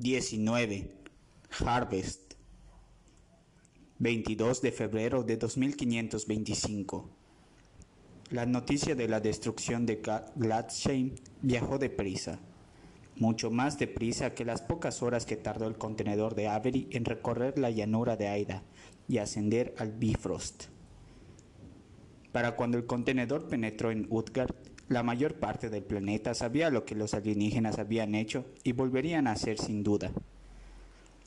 19. Harvest. 22 de febrero de 2525. La noticia de la destrucción de Gladsheim viajó deprisa, mucho más deprisa que las pocas horas que tardó el contenedor de Avery en recorrer la llanura de Aida y ascender al Bifrost. Para cuando el contenedor penetró en Utgard, la mayor parte del planeta sabía lo que los alienígenas habían hecho y volverían a hacer sin duda.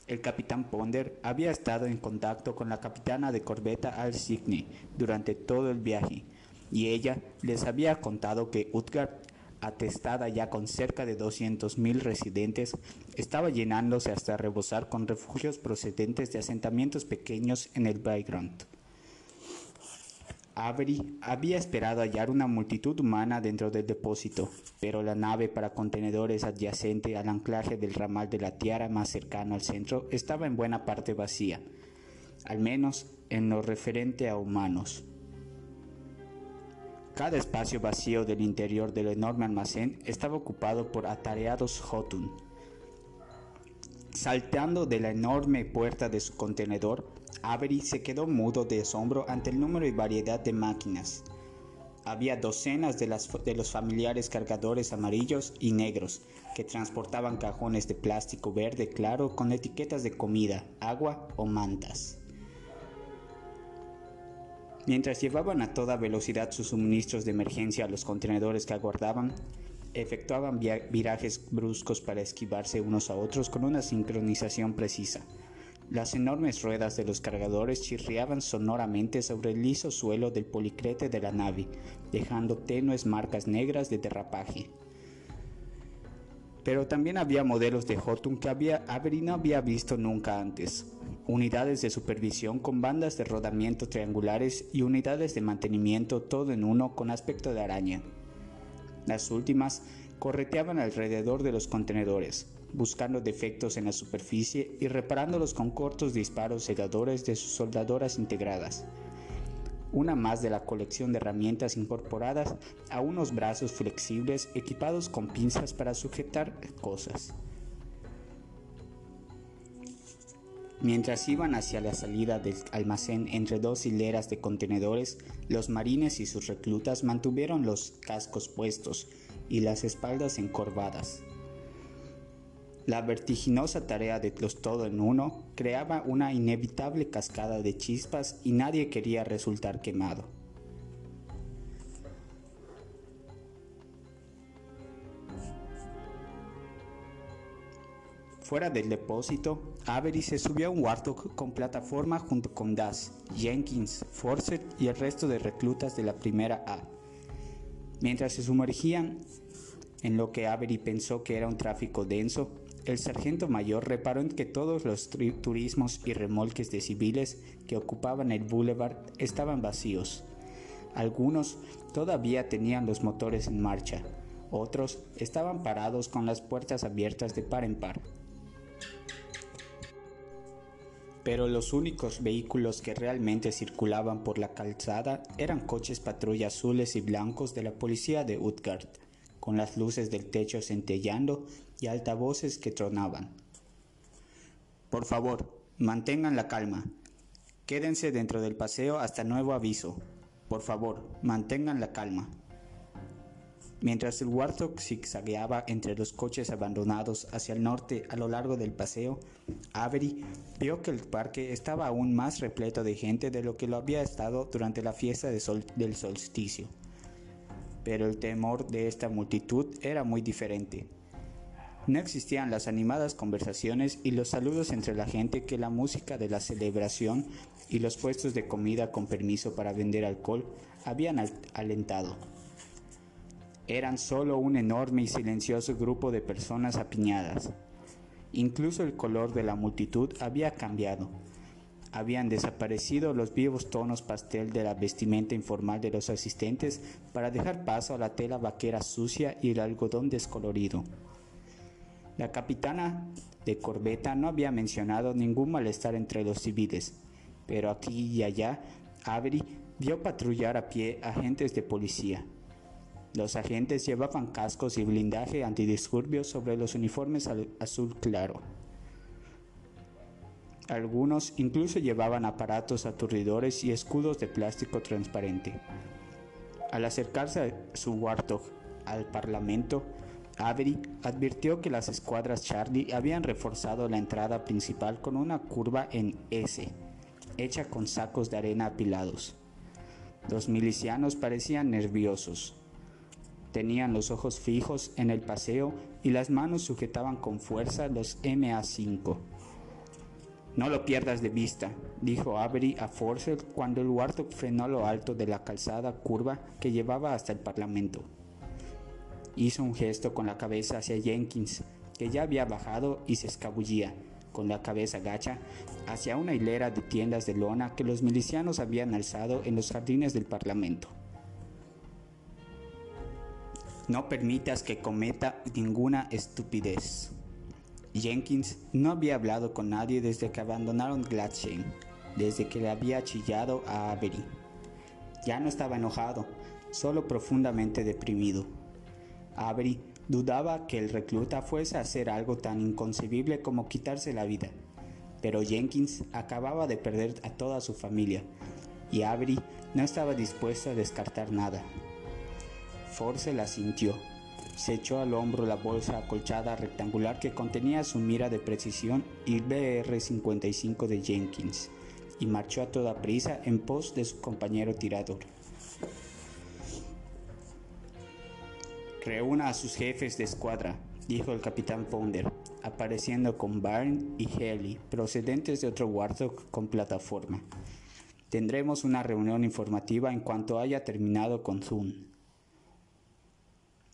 El capitán Ponder había estado en contacto con la capitana de corbeta Al Signy durante todo el viaje y ella les había contado que Utgard, atestada ya con cerca de 200.000 residentes, estaba llenándose hasta rebosar con refugios procedentes de asentamientos pequeños en el background. Avery había esperado hallar una multitud humana dentro del depósito, pero la nave para contenedores adyacente al anclaje del ramal de la Tiara más cercano al centro estaba en buena parte vacía, al menos en lo referente a humanos. Cada espacio vacío del interior del enorme almacén estaba ocupado por atareados Jotun. Saltando de la enorme puerta de su contenedor, Avery se quedó mudo de asombro ante el número y variedad de máquinas. Había docenas de, de, los familiares cargadores amarillos y negros que transportaban cajones de plástico verde claro con etiquetas de comida, agua o mantas. Mientras llevaban a toda velocidad sus suministros de emergencia a los contenedores que aguardaban, efectuaban virajes bruscos para esquivarse unos a otros con una sincronización precisa. Las enormes ruedas de los cargadores chirriaban sonoramente sobre el liso suelo del policrete de la nave, dejando tenues marcas negras de derrapaje. Pero también había modelos de Hotun que había, Avery no había visto nunca antes. Unidades de supervisión con bandas de rodamiento triangulares y unidades de mantenimiento todo en uno con aspecto de araña. Las últimas correteaban alrededor de los contenedores, buscando defectos en la superficie y reparándolos con cortos disparos segadores de sus soldadoras integradas. Una más de la colección de herramientas incorporadas a unos brazos flexibles equipados con pinzas para sujetar cosas. Mientras iban hacia la salida del almacén entre dos hileras de contenedores, los marines y sus reclutas mantuvieron los cascos puestos y las espaldas encorvadas. La vertiginosa tarea de los todo en uno creaba una inevitable cascada de chispas y nadie quería resultar quemado. Fuera del depósito, Avery se subió a un Warthog con plataforma junto con Das, Jenkins, Forsyth y el resto de reclutas de la primera A. Mientras se sumergían en lo que Avery pensó que era un tráfico denso, el sargento mayor reparó en que todos los turismos y remolques de civiles que ocupaban el boulevard estaban vacíos. Algunos todavía tenían los motores en marcha, otros estaban parados con las puertas abiertas de par en par. Pero los únicos vehículos que realmente circulaban por la calzada eran coches patrulla azules y blancos de la policía de Utgard con las luces del techo centellando y altavoces que tronaban. Por favor, mantengan la calma. Quédense dentro del paseo hasta nuevo aviso. Por favor, mantengan la calma. Mientras el Warthog zigzagueaba entre los coches abandonados hacia el norte a lo largo del paseo, Avery vio que el parque estaba aún más repleto de gente de lo que lo había estado durante la fiesta del solsticio pero el temor de esta multitud era muy diferente. No existían las animadas conversaciones y los saludos entre la gente que la música de la celebración y los puestos de comida con permiso para vender alcohol habían alentado. Eran solo un enorme y silencioso grupo de personas apiñadas. Incluso el color de la multitud había cambiado habían desaparecido los vivos tonos pastel de la vestimenta informal de los asistentes para dejar paso a la tela vaquera sucia y el algodón descolorido. La capitana de corbeta no había mencionado ningún malestar entre los civiles, pero aquí y allá Avery vio patrullar a pie agentes de policía. Los agentes llevaban cascos y blindaje antidisturbios sobre los uniformes azul claro. Algunos incluso llevaban aparatos aturdidores y escudos de plástico transparente. Al acercarse a su Warthog al Parlamento, Avery advirtió que las escuadras Charlie habían reforzado la entrada principal con una curva en S, hecha con sacos de arena apilados. Los milicianos parecían nerviosos. Tenían los ojos fijos en el paseo y las manos sujetaban con fuerza los MA5. No lo pierdas de vista, dijo Avery a Forcer cuando el Warthog frenó lo alto de la calzada curva que llevaba hasta el Parlamento. Hizo un gesto con la cabeza hacia Jenkins, que ya había bajado y se escabullía, con la cabeza gacha, hacia una hilera de tiendas de lona que los milicianos habían alzado en los jardines del Parlamento. No permitas que cometa ninguna estupidez. Jenkins no había hablado con nadie desde que abandonaron Gladshane, desde que le había chillado a Avery. Ya no estaba enojado, solo profundamente deprimido. Avery dudaba que el recluta fuese a hacer algo tan inconcebible como quitarse la vida, pero Jenkins acababa de perder a toda su familia y Avery no estaba dispuesto a descartar nada. Force la sintió. Se echó al hombro la bolsa acolchada rectangular que contenía su mira de precisión y BR-55 de Jenkins y marchó a toda prisa en pos de su compañero tirador. Reúna a sus jefes de escuadra, dijo el capitán Ponder, apareciendo con Barn y Haley, procedentes de otro Warthog con plataforma. Tendremos una reunión informativa en cuanto haya terminado con Zoom.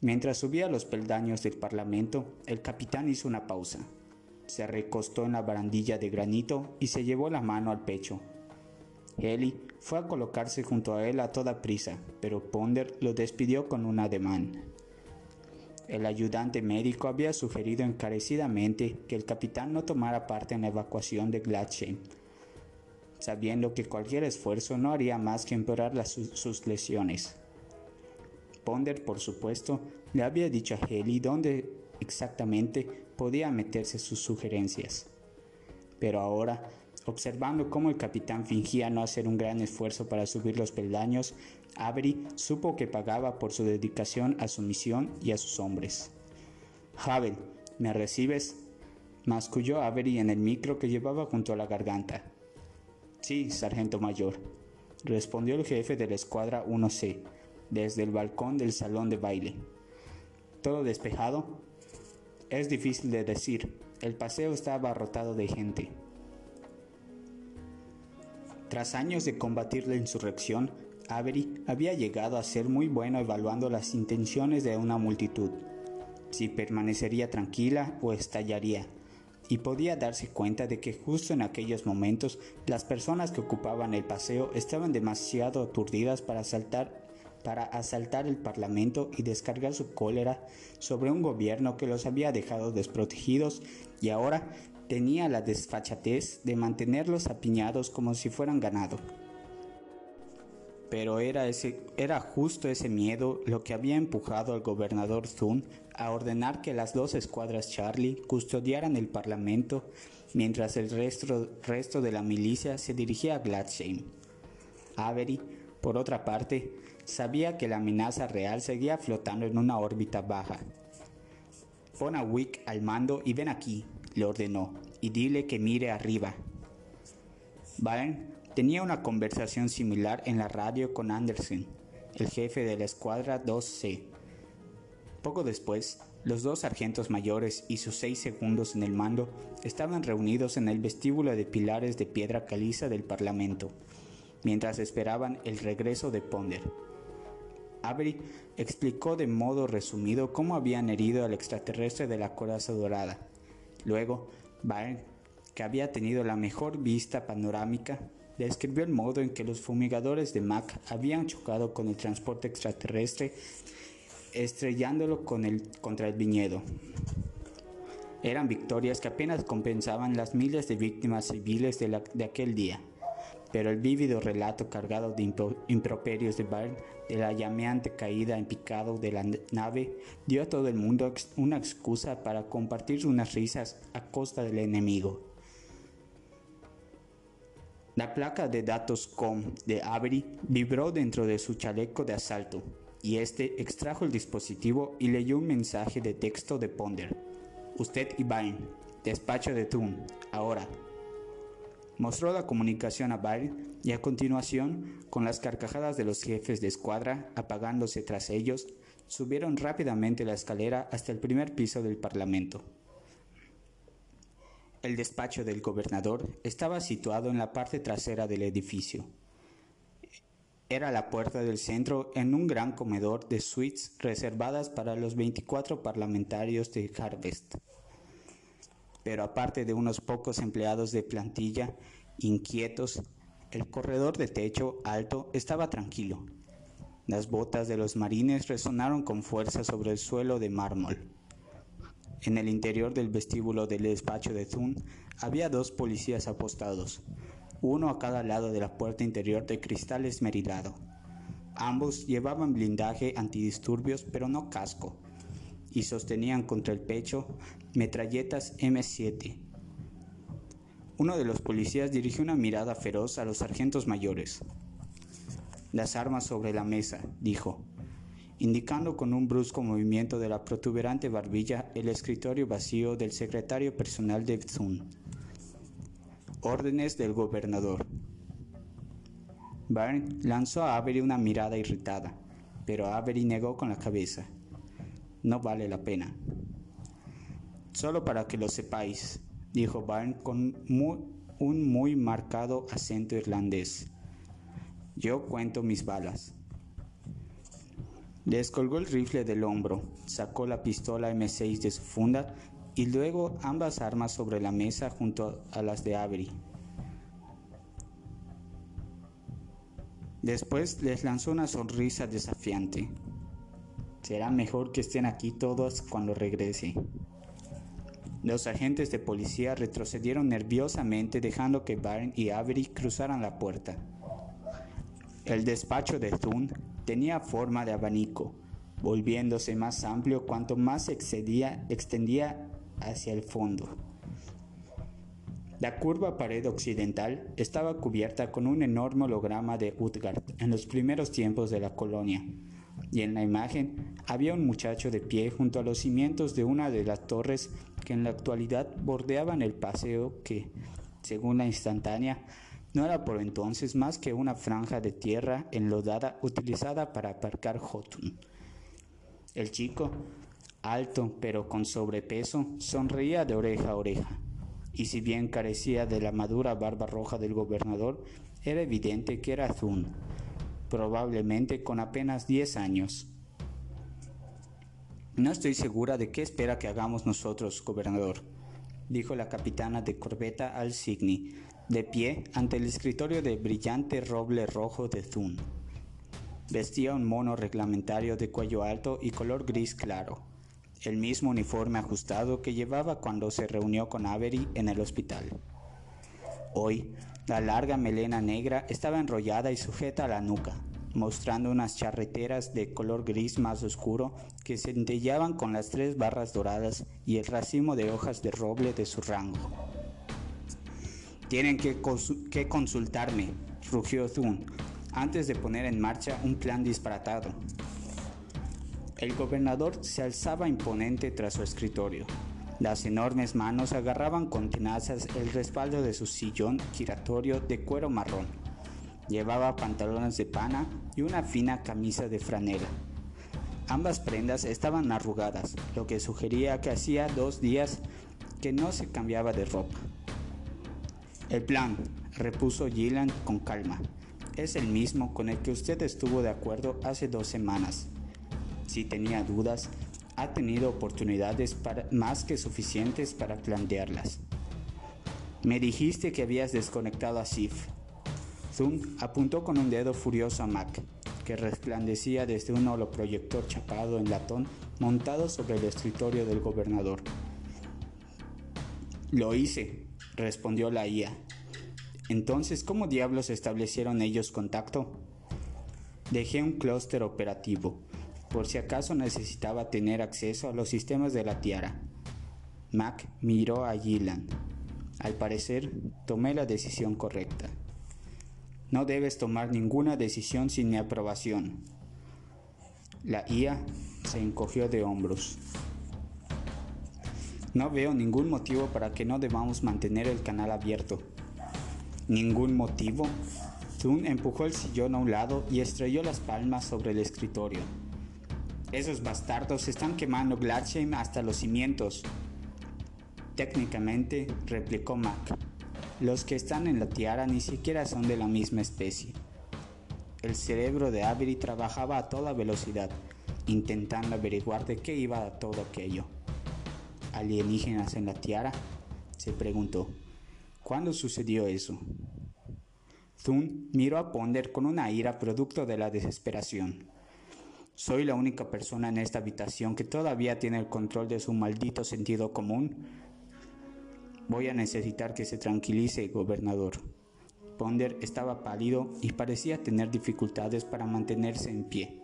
Mientras subía los peldaños del Parlamento, el capitán hizo una pausa. Se recostó en la barandilla de granito y se llevó la mano al pecho. Haley fue a colocarse junto a él a toda prisa, pero Ponder lo despidió con un ademán. El ayudante médico había sugerido encarecidamente que el capitán no tomara parte en la evacuación de Gladshane, sabiendo que cualquier esfuerzo no haría más que empeorar sus lesiones. Ponder, por supuesto, le había dicho a Haley dónde exactamente podía meterse sus sugerencias. Pero ahora, observando cómo el capitán fingía no hacer un gran esfuerzo para subir los peldaños, Avery supo que pagaba por su dedicación a su misión y a sus hombres. Havel, ¿me recibes? masculló Avery en el micro que llevaba junto a la garganta. Sí, sargento mayor, respondió el jefe de la escuadra 1C, desde el balcón del salón de baile. ¿Todo despejado? Es difícil de decir, el paseo está abarrotado de gente. Tras años de combatir la insurrección, Avery había llegado a ser muy bueno evaluando las intenciones de una multitud, si permanecería tranquila o estallaría, y podía darse cuenta de que justo en aquellos momentos las personas que ocupaban el paseo estaban demasiado aturdidas para para asaltar el Parlamento y descargar su cólera sobre un gobierno que los había dejado desprotegidos y ahora tenía la desfachatez de mantenerlos apiñados como si fueran ganado pero era, ese, era justo ese miedo lo que había empujado al gobernador Thun a ordenar que las dos escuadras Charlie custodiaran el parlamento mientras el resto, resto de la milicia se dirigía a Gladshame. Avery, por otra parte, sabía que la amenaza real seguía flotando en una órbita baja. Pon a Wick al mando y ven aquí, le ordenó, y dile que mire arriba. Byrne Tenía una conversación similar en la radio con Anderson, el jefe de la escuadra 2C. Poco después, los dos sargentos mayores y sus seis segundos en el mando estaban reunidos en el vestíbulo de pilares de piedra caliza del Parlamento, mientras esperaban el regreso de Ponder. Avery explicó de modo resumido cómo habían herido al extraterrestre de la coraza dorada. Luego, Byrne, que había tenido la mejor vista panorámica, describió el modo en que los fumigadores de Mac habían chocado con el transporte extraterrestre, estrellándolo con el, contra el viñedo. Eran victorias que apenas compensaban las miles de víctimas civiles de aquel día, pero el vívido relato cargado de improperios de Byrne de la llameante caída en picado de la nave dio a todo el mundo una excusa para compartir unas risas a costa del enemigo. La placa de datos COM de Avery vibró dentro de su chaleco de asalto y este extrajo el dispositivo y leyó un mensaje de texto de Ponder. Usted y Bain, despacho de Thun, ahora. Mostró la comunicación a Bain y a continuación, con las carcajadas de los jefes de escuadra apagándose tras ellos, subieron rápidamente la escalera hasta el primer piso del Parlamento. El despacho del gobernador estaba situado en la parte trasera del edificio. Era la puerta del centro en un gran comedor de suites reservadas para los 24 parlamentarios de Harvest. Pero aparte de unos pocos empleados de plantilla inquietos, el corredor de techo alto estaba tranquilo. Las botas de los marines resonaron con fuerza sobre el suelo de mármol. En el interior del vestíbulo del despacho de Thun había dos policías apostados, uno a cada lado de la puerta interior de cristal esmerilado. Ambos llevaban blindaje antidisturbios pero no casco, y sostenían contra el pecho metralletas M7. Uno de los policías dirigió una mirada feroz a los sargentos mayores. Las armas sobre la mesa, dijo indicando con un brusco movimiento de la protuberante barbilla el escritorio vacío del secretario personal de Zun. Órdenes del gobernador. Byrne lanzó a Avery una mirada irritada, pero Avery negó con la cabeza. No vale la pena. Solo para que lo sepáis, dijo Byrne con un muy marcado acento irlandés. Yo cuento mis balas. Descolgó el rifle del hombro, sacó la pistola M6 de su funda y luego ambas armas sobre la mesa junto a las de Avery. Después les lanzó una sonrisa desafiante. Será mejor que estén aquí todos cuando regrese. Los agentes de policía retrocedieron nerviosamente dejando que Barn y Avery cruzaran la puerta. El despacho de Thun tenía forma de abanico, volviéndose más amplio cuanto más se excedía, extendía hacia el fondo. La curva pared occidental estaba cubierta con un enorme holograma de Utgard en los primeros tiempos de la colonia, y en la imagen había un muchacho de pie junto a los cimientos de una de las torres que en la actualidad bordeaban el paseo que, según la instantánea, no era por entonces más que una franja de tierra enlodada utilizada para aparcar Hotun. El chico, alto pero con sobrepeso, sonreía de oreja a oreja, y si bien carecía de la madura barba roja del gobernador, era evidente que era Thun, probablemente con apenas 10 años. No estoy segura de qué espera que hagamos nosotros, gobernador, dijo la capitana de corbeta al Signy, de pie ante el escritorio de brillante roble rojo de Thun. Vestía un mono reglamentario de cuello alto y color gris claro, el mismo uniforme ajustado que llevaba cuando se reunió con Avery en el hospital. Hoy, la larga melena negra estaba enrollada y sujeta a la nuca, mostrando unas charreteras de color gris más oscuro que centellaban con las tres barras doradas y el racimo de hojas de roble de su rango. Tienen que, consultarme, rugió Thun, antes de poner en marcha un plan disparatado. El gobernador se alzaba imponente tras su escritorio. Las enormes manos agarraban con tenazas el respaldo de su sillón giratorio de cuero marrón. Llevaba pantalones de pana y una fina camisa de franela. Ambas prendas estaban arrugadas, lo que sugería que hacía dos días que no se cambiaba de ropa. El plan, repuso Gillan con calma, es el mismo con el que usted estuvo de acuerdo hace dos semanas. Si tenía dudas, ha tenido oportunidades más que suficientes para plantearlas. Me dijiste que habías desconectado a Sif. Zoom apuntó con un dedo furioso a Mac, que resplandecía desde un holoproyector chapado en latón montado sobre el escritorio del gobernador. Lo hice, respondió la IA. Entonces, ¿cómo diablos establecieron ellos contacto? Dejé un clúster operativo, por si acaso necesitaba tener acceso a los sistemas de la Tiara. Mac miró a Gillan. Al parecer, tomé la decisión correcta. No debes tomar ninguna decisión sin mi aprobación. La IA se encogió de hombros. No veo ningún motivo para que no debamos mantener el canal abierto. ¿Ningún motivo? Thun empujó el sillón a un lado y estrelló las palmas sobre el escritorio. Esos bastardos están quemando Gladsheim hasta los cimientos. Técnicamente, replicó Mac, los que están en la tiara ni siquiera son de la misma especie. El cerebro de Avery trabajaba a toda velocidad, intentando averiguar de qué iba todo aquello. ¿Alienígenas en la tiara? se preguntó. ¿Cuándo sucedió eso? Thun miró a Ponder con una ira producto de la desesperación. ¿Soy la única persona en esta habitación que todavía tiene el control de su maldito sentido común? Voy a necesitar que se tranquilice, gobernador. Ponder estaba pálido y parecía tener dificultades para mantenerse en pie.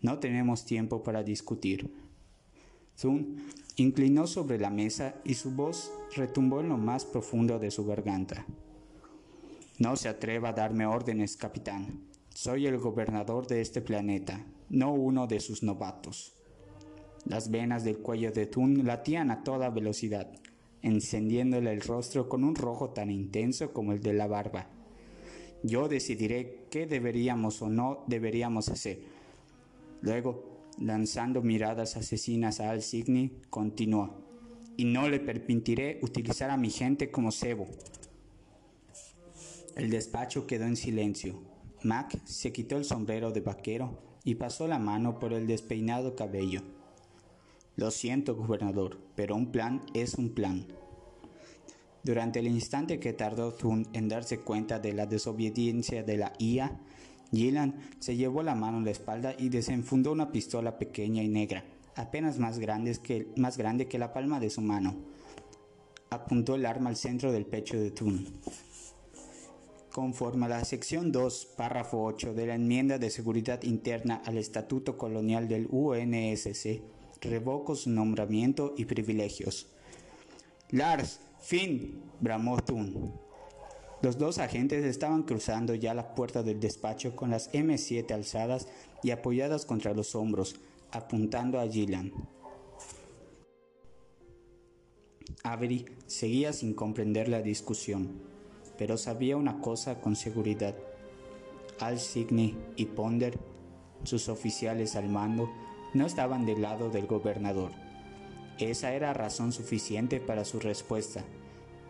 No tenemos tiempo para discutir. Thun inclinó sobre la mesa y su voz retumbó en lo más profundo de su garganta. No se atreva a darme órdenes, capitán. Soy el gobernador de este planeta, no uno de sus novatos. Las venas del cuello de Thun latían a toda velocidad, encendiéndole el rostro con un rojo tan intenso como el de la barba. Yo decidiré qué deberíamos o no deberíamos hacer. Luego, lanzando miradas asesinas a Al Signy, continuó. Y no le permitiré utilizar a mi gente como cebo. El despacho quedó en silencio. Mac se quitó el sombrero de vaquero y pasó la mano por el despeinado cabello. Lo siento, gobernador, pero un plan es un plan. Durante el instante que tardó Thun en darse cuenta de la desobediencia de la IA, Gillan se llevó la mano en la espalda y desenfundó una pistola pequeña y negra, apenas más, grande que la palma de su mano. Apuntó el arma al centro del pecho de Thun. Conforme a la sección 2, párrafo 8 de la enmienda de seguridad interna al Estatuto Colonial del UNSC, revoco su nombramiento y privilegios. Lars, fin, bramó Thun. Los dos agentes estaban cruzando ya la puerta del despacho con las M7 alzadas y apoyadas contra los hombros, apuntando a Gillan. Avery seguía sin comprender la discusión pero sabía una cosa con seguridad. Al Signy y Ponder, sus oficiales al mando, no estaban del lado del gobernador. Esa era razón suficiente para su respuesta,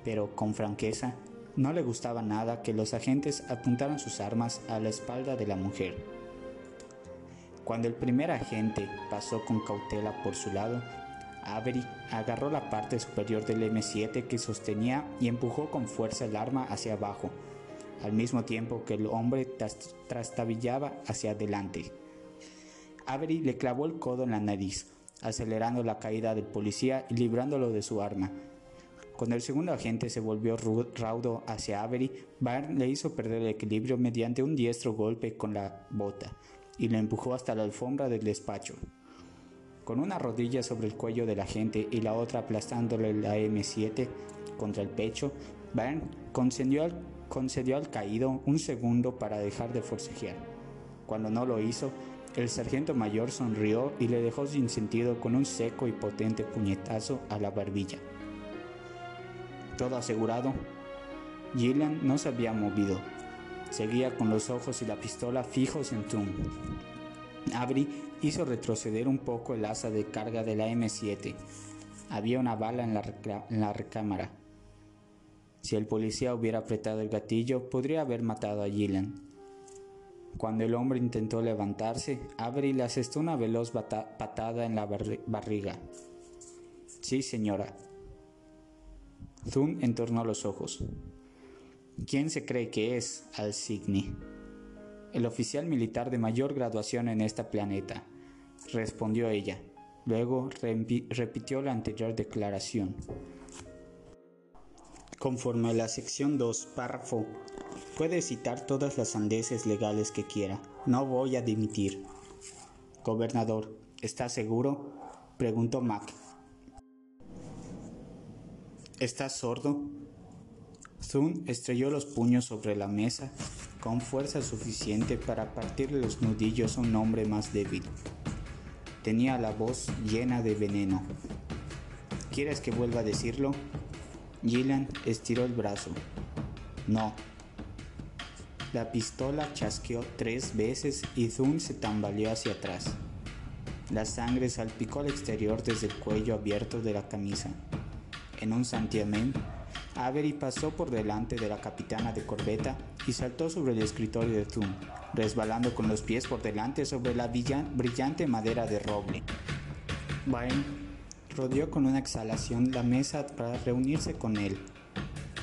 pero con franqueza no le gustaba nada que los agentes apuntaran sus armas a la espalda de la mujer. Cuando el primer agente pasó con cautela por su lado, Avery agarró la parte superior del M7 que sostenía y empujó con fuerza el arma hacia abajo, al mismo tiempo que el hombre trastabillaba hacia adelante. Avery le clavó el codo en la nariz, acelerando la caída del policía y librándolo de su arma. Cuando el segundo agente se volvió raudo hacia Avery, Byrne le hizo perder el equilibrio mediante un diestro golpe con la bota y lo empujó hasta la alfombra del despacho. Con una rodilla sobre el cuello del agente y la otra aplastándole la M7 contra el pecho, Byrne concedió al, concedió al caído un segundo para dejar de forcejear. Cuando no lo hizo, el sargento mayor sonrió y le dejó sin sentido con un seco y potente puñetazo a la barbilla. Todo asegurado, Gillian no se había movido. Seguía con los ojos y la pistola fijos en Tum. Avery hizo retroceder un poco el asa de carga de la M7. Había una bala en la, recámara. Si el policía hubiera apretado el gatillo, podría haber matado a Gillian. Cuando el hombre intentó levantarse, Avery le asestó una veloz patada en la barriga. Sí, señora. Thun entornó los ojos. ¿Quién se cree que es Al Signy? el oficial militar de mayor graduación en este planeta, respondió ella. Luego repitió la anterior declaración. Conforme a la sección 2, párrafo, puede citar todas las sandeces legales que quiera. No voy a dimitir. Gobernador, ¿está seguro? preguntó Mac. ¿Estás sordo? Thun estrelló los puños sobre la mesa con fuerza suficiente para partirle los nudillos a un hombre más débil. Tenía la voz llena de veneno. ¿Quieres que vuelva a decirlo? Gillian estiró el brazo. No. La pistola chasqueó tres veces y Thun se tambaleó hacia atrás. La sangre salpicó al exterior desde el cuello abierto de la camisa. En un santiamén, Avery pasó por delante de la capitana de corbeta y saltó sobre el escritorio de Thun, resbalando con los pies por delante sobre la brillante madera de roble. Byrne rodeó con una exhalación la mesa para reunirse con él,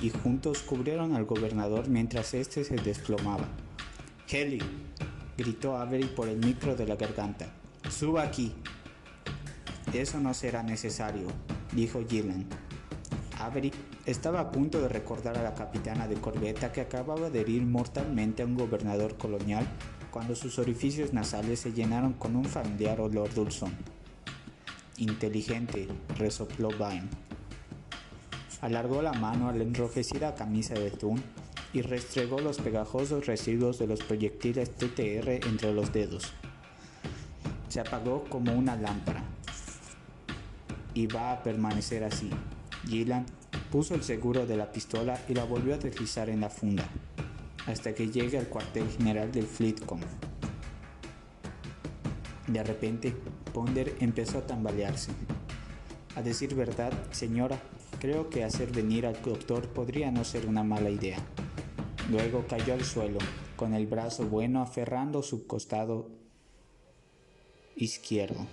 y juntos cubrieron al gobernador mientras éste se desplomaba. Kelly, gritó Avery por el micro de la garganta. Suba aquí. Eso no será necesario, dijo Gillen. Avery estaba a punto de recordar a la capitana de corbeta que acababa de herir mortalmente a un gobernador colonial cuando sus orificios nasales se llenaron con un familiar olor dulzón. Inteligente, resopló Vine. Alargó la mano a la enrojecida camisa de Thun y restregó los pegajosos residuos de los proyectiles TTR entre los dedos. Se apagó como una lámpara. Y va a permanecer así. Gillan puso el seguro de la pistola y la volvió a deslizar en la funda, hasta que llegue al cuartel general del Fleetcom. De repente, Ponder empezó a tambalearse. A decir verdad, señora, creo que hacer venir al doctor podría no ser una mala idea. Luego cayó al suelo, con el brazo bueno aferrando su costado izquierdo.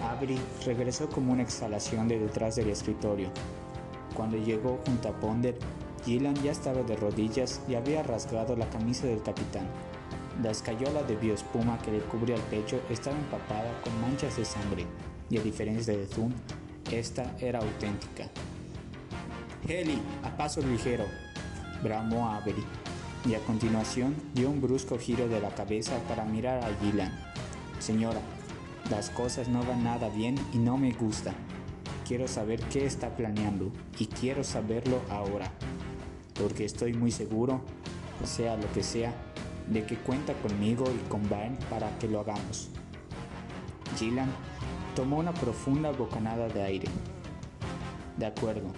Avery regresó como una exhalación de detrás del escritorio. Cuando llegó junto a Ponder, Gillan ya estaba de rodillas y había rasgado la camisa del capitán. La escayola de bioespuma que le cubría el pecho estaba empapada con manchas de sangre, y a diferencia de Thun, esta era auténtica. Heli, a paso ligero, bramó Avery, y a continuación dio un brusco giro de la cabeza para mirar a Gillan. Señora, las cosas no van nada bien y no me gusta. Quiero saber qué está planeando y quiero saberlo ahora, porque estoy muy seguro, sea lo que sea, de que cuenta conmigo y con Byrne para que lo hagamos. Gillan tomó una profunda bocanada de aire. De acuerdo.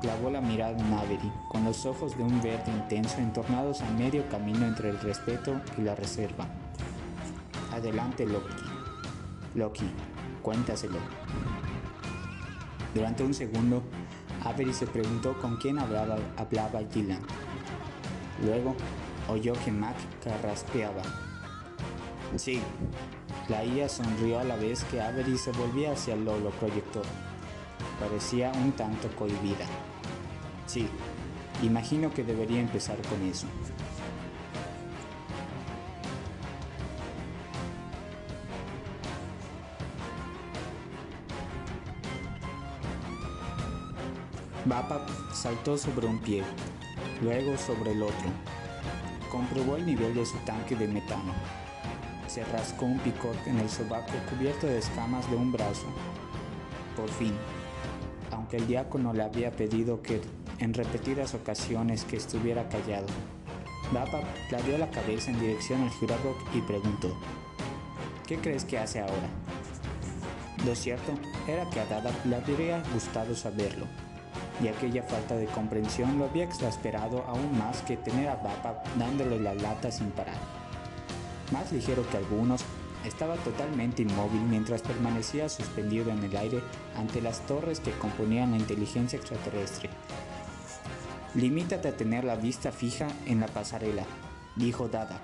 Clavó la mirada en Avery, con los ojos de un verde intenso entornados a medio camino entre el respeto y la reserva. Adelante, Loki. Loki, cuéntaselo. Durante un segundo, Avery se preguntó con quién hablaba, hablaba Gillan. Luego, oyó que Mac carraspeaba. Sí, la IA sonrió a la vez que Avery se volvía hacia el Lolo proyector. Parecía un tanto cohibida. Sí, imagino que debería empezar con eso. Bapap saltó sobre un pie, luego sobre el otro. Comprobó el nivel de su tanque de metano. Se rascó un picot en el sobaco cubierto de escamas de un brazo. Por fin, aunque el diácono le había pedido que en repetidas ocasiones que estuviera callado, Bapap clareó la cabeza en dirección al Jurabok y preguntó, ¿qué crees que hace ahora? Lo cierto era que a Dada le habría gustado saberlo y aquella falta de comprensión lo había exasperado aún más que tener a Bapa dándole la lata sin parar. Más ligero que algunos, estaba totalmente inmóvil mientras permanecía suspendido en el aire ante las torres que componían la inteligencia extraterrestre. Limítate a tener la vista fija en la pasarela, dijo Dada.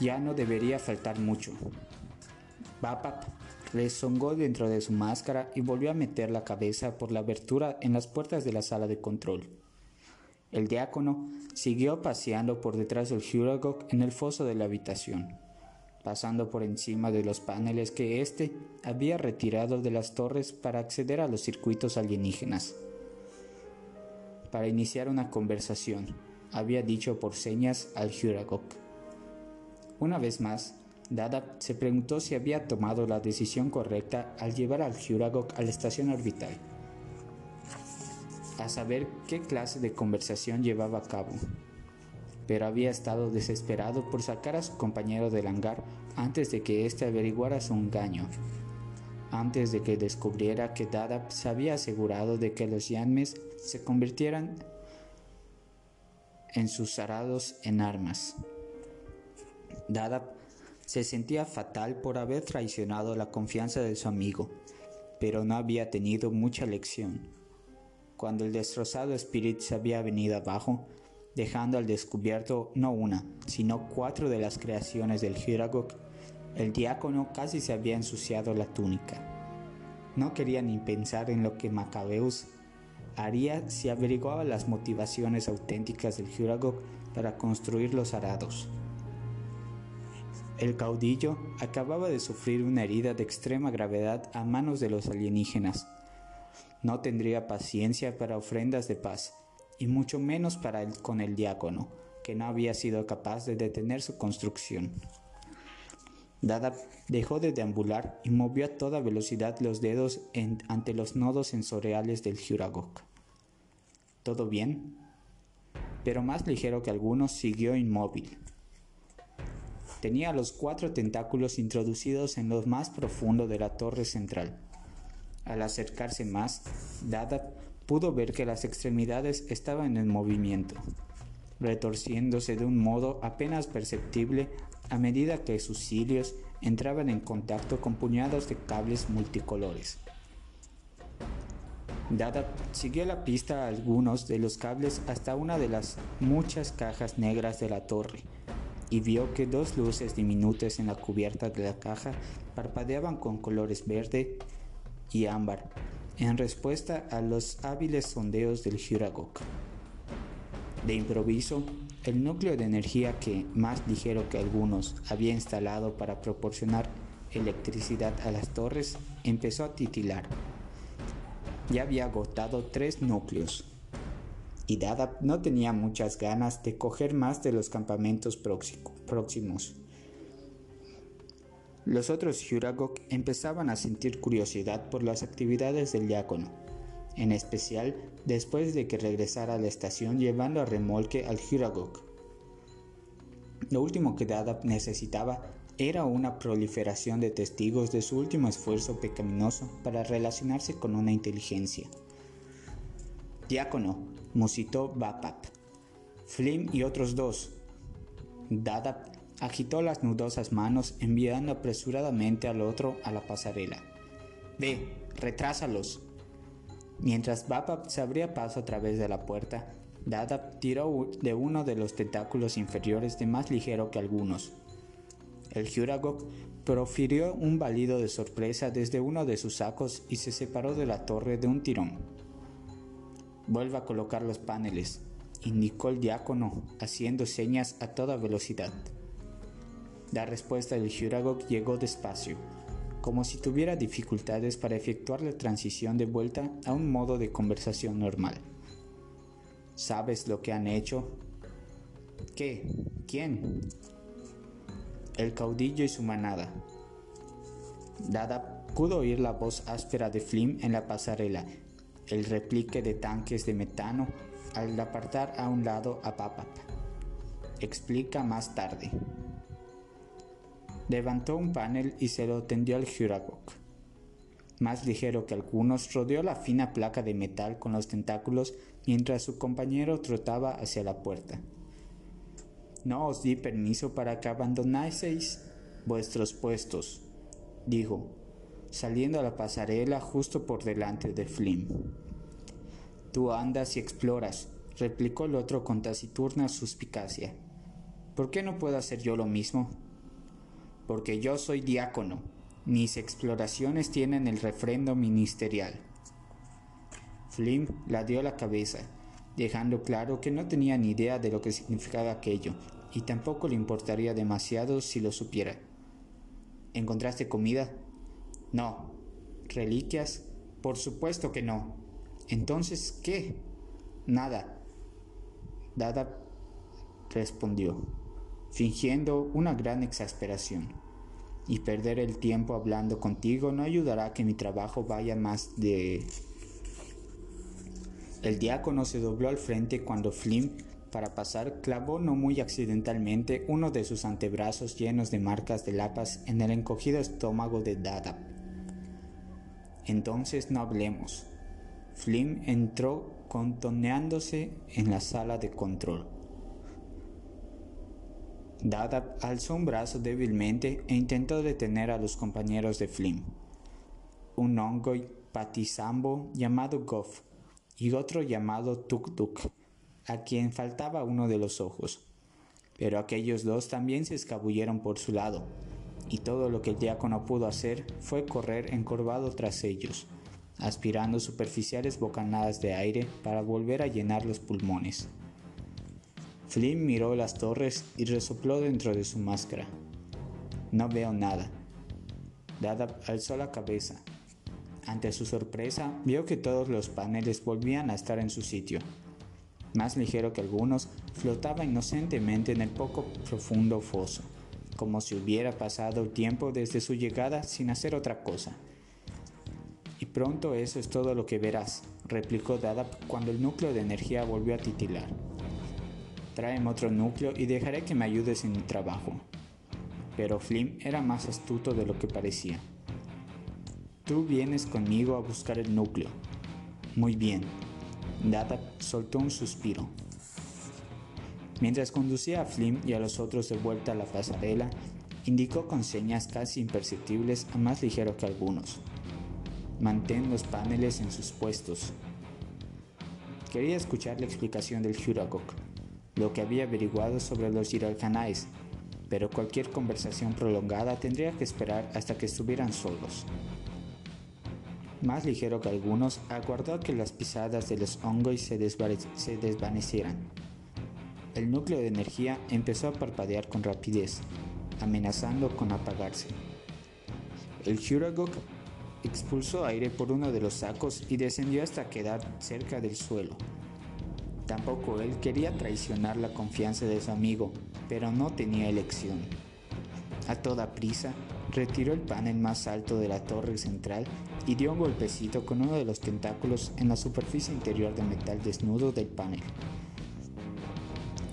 Ya no debería faltar mucho. Bapap rezongó dentro de su máscara y volvió a meter la cabeza por la abertura en las puertas de la sala de control. El diácono siguió paseando por detrás del Huragog en el foso de la habitación, pasando por encima de los paneles que éste había retirado de las torres para acceder a los circuitos alienígenas. Para iniciar una conversación, había dicho por señas al Huragog. Una vez más, Dada se preguntó si había tomado la decisión correcta al llevar al Huragok a la estación orbital. A saber qué clase de conversación llevaba a cabo. Pero había estado desesperado por sacar a su compañero del hangar antes de que éste averiguara su engaño. Antes de que descubriera que Dada se había asegurado de que los Yanmes se convirtieran en sus arados en armas. Dada se sentía fatal por haber traicionado la confianza de su amigo, pero no había tenido mucha lección. Cuando el destrozado Spirit se había venido abajo, dejando al descubierto no una, sino cuatro de las creaciones del Hiragok, el diácono casi se había ensuciado la túnica. No quería ni pensar en lo que Macabeus haría si averiguaba las motivaciones auténticas del Hiragok para construir los arados. El caudillo acababa de sufrir una herida de extrema gravedad a manos de los alienígenas. No tendría paciencia para ofrendas de paz, y mucho menos para el, con el diácono, que no había sido capaz de detener su construcción. Dada dejó de deambular y movió a toda velocidad los dedos ante los nodos sensoriales del Juragok. ¿Todo bien? Pero más ligero que algunos, siguió inmóvil. Tenía los cuatro tentáculos introducidos en lo más profundo de la torre central. Al acercarse más, Dada pudo ver que las extremidades estaban en movimiento, retorciéndose de un modo apenas perceptible a medida que sus cilios entraban en contacto con puñados de cables multicolores. Dada siguió la pista a algunos de los cables hasta una de las muchas cajas negras de la torre y vio que dos luces diminutas en la cubierta de la caja parpadeaban con colores verde y ámbar en respuesta a los hábiles sondeos del Hiragok. De improviso, el núcleo de energía que, más ligero que algunos, había instalado para proporcionar electricidad a las torres empezó a titilar. Ya había agotado tres núcleos, y Dada no tenía muchas ganas de coger más de los campamentos próximos. Los otros Huragok empezaban a sentir curiosidad por las actividades del diácono, en especial después de que regresara a la estación llevando a remolque al Huragok. Lo último que Dada necesitaba era una proliferación de testigos de su último esfuerzo pecaminoso para relacionarse con una inteligencia. Diácono, musitó Bapap. Flim y otros dos. Dada agitó las nudosas manos enviando apresuradamente al otro a la pasarela. Ve, retrásalos. Mientras Bapap se abría paso a través de la puerta, Dada tiró de uno de los tentáculos inferiores de más ligero que algunos. El Juragok profirió un balido de sorpresa desde uno de sus sacos y se separó de la torre de un tirón. Vuelva a colocar los paneles, indicó el diácono, haciendo señas a toda velocidad. La respuesta del Juragok llegó despacio, como si tuviera dificultades para efectuar la transición de vuelta a un modo de conversación normal. ¿Sabes lo que han hecho? ¿Qué? ¿Quién? El caudillo y su manada. Dada pudo oír la voz áspera de Flim en la pasarela, el replique de tanques de metano al apartar a un lado a Papap. Explica más tarde. Levantó un panel y se lo tendió al Juragok. Más ligero que algunos, rodeó la fina placa de metal con los tentáculos mientras su compañero trotaba hacia la puerta. No os di permiso para que abandonaseis vuestros puestos, dijo, saliendo a la pasarela justo por delante de Flim. Tú andas y exploras, replicó el otro con taciturna suspicacia. ¿Por qué no puedo hacer yo lo mismo? Porque yo soy diácono. Mis exploraciones tienen el refrendo ministerial. Flim la dio la cabeza, dejando claro que no tenía ni idea de lo que significaba aquello, y tampoco le importaría demasiado si lo supiera. ¿Encontraste comida? No. ¿Reliquias? Por supuesto que no. Entonces, ¿qué? Nada. Dada respondió, fingiendo una gran exasperación. Y perder el tiempo hablando contigo no ayudará a que mi trabajo vaya más de El diácono se dobló al frente cuando Flynn, para pasar, clavó no muy accidentalmente uno de sus antebrazos llenos de marcas de lapas en el encogido estómago de Dada. Entonces no hablemos. Flynn entró contoneándose en la sala de control. Dada alzó un brazo débilmente e intentó detener a los compañeros de Flynn. Un hongo patizambo llamado Goff y otro llamado Tuk Tuk, a quien faltaba uno de los ojos. Pero aquellos dos también se escabulleron por su lado, y todo lo que el diácono pudo hacer fue correr encorvado tras ellos, aspirando superficiales bocanadas de aire para volver a llenar los pulmones. Flynn miró las torres y resopló dentro de su máscara. No veo nada. Dada alzó la cabeza. Ante su sorpresa, vio que todos los paneles volvían a estar en su sitio. Más ligero que algunos, flotaba inocentemente en el poco profundo foso, como si hubiera pasado tiempo desde su llegada sin hacer otra cosa. Y pronto eso es todo lo que verás, replicó Dada cuando el núcleo de energía volvió a titilar. Tráeme otro núcleo y dejaré que me ayudes en mi trabajo. Pero Flim era más astuto de lo que parecía. Tú vienes conmigo a buscar el núcleo. Muy bien. Dada soltó un suspiro. Mientras conducía a Flim y a los otros de vuelta a la pasarela, indicó con señas casi imperceptibles a más ligero que algunos. Mantén los paneles en sus puestos. Quería escuchar la explicación del Huragok lo que había averiguado sobre los Giralcanais, pero cualquier conversación prolongada tendría que esperar hasta que estuvieran solos. Más ligero que algunos, aguardó que las pisadas de los hongos se, desvanecieran. El núcleo de energía empezó a parpadear con rapidez, amenazando con apagarse. El Huragok expulsó aire por uno de los sacos y descendió hasta quedar cerca del suelo. Tampoco él quería traicionar la confianza de su amigo, pero no tenía elección. A toda prisa, retiró el panel más alto de la torre central y dio un golpecito con uno de los tentáculos en la superficie interior de metal desnudo del panel.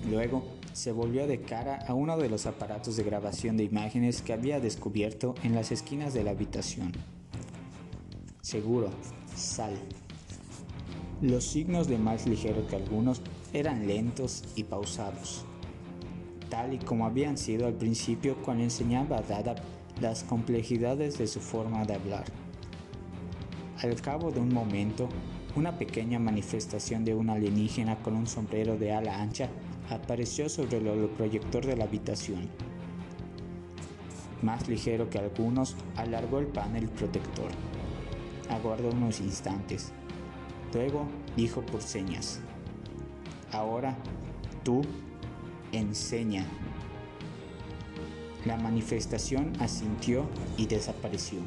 Luego, se volvió de cara a uno de los aparatos de grabación de imágenes que había descubierto en las esquinas de la habitación. Seguro, sal, los signos de más ligero que algunos eran lentos y pausados, tal y como habían sido al principio cuando enseñaba a Dada las complejidades de su forma de hablar. Al cabo de un momento, una pequeña manifestación de un alienígena con un sombrero de ala ancha apareció sobre el proyector de la habitación. Más ligero que algunos, alargó el panel protector. Aguardó unos instantes Luego dijo por señas, ahora tú enseña. La manifestación asintió y desapareció.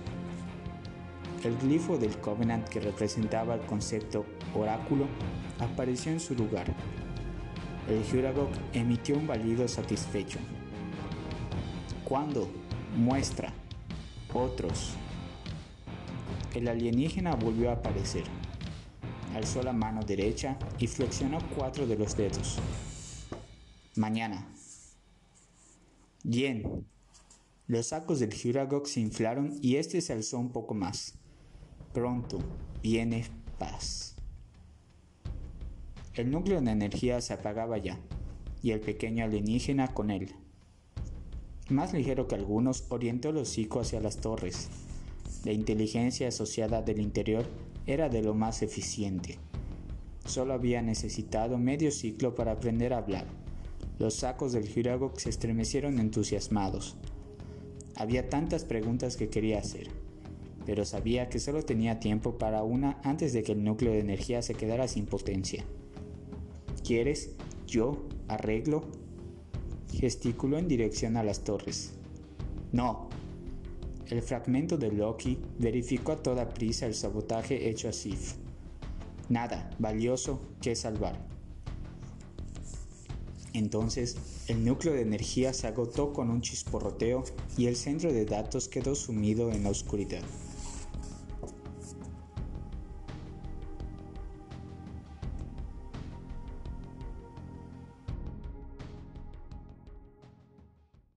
El glifo del Covenant que representaba el concepto oráculo apareció en su lugar. El Huragok emitió un balido satisfecho. ¿Cuándo? Muestra. Otros. El alienígena volvió a aparecer alzó la mano derecha y flexionó cuatro de los dedos. Mañana. Bien. Los sacos del Huragok se inflaron y este se alzó un poco más. Pronto viene paz. El núcleo de energía se apagaba ya, y el pequeño alienígena con él. Más ligero que algunos, orientó el hocico hacia las torres. La inteligencia asociada del interior era de lo más eficiente. Solo había necesitado medio ciclo para aprender a hablar. Los sacos del Hiragok se estremecieron entusiasmados. Había tantas preguntas que quería hacer, pero sabía que solo tenía tiempo para una antes de que el núcleo de energía se quedara sin potencia. ¿Quieres? ¿Yo? ¿Arreglo? Gesticuló en dirección a las torres. No, el fragmento de Loki verificó a toda prisa el sabotaje hecho a Sif. Nada valioso que salvar. Entonces, el núcleo de energía se agotó con un chisporroteo y el centro de datos quedó sumido en la oscuridad.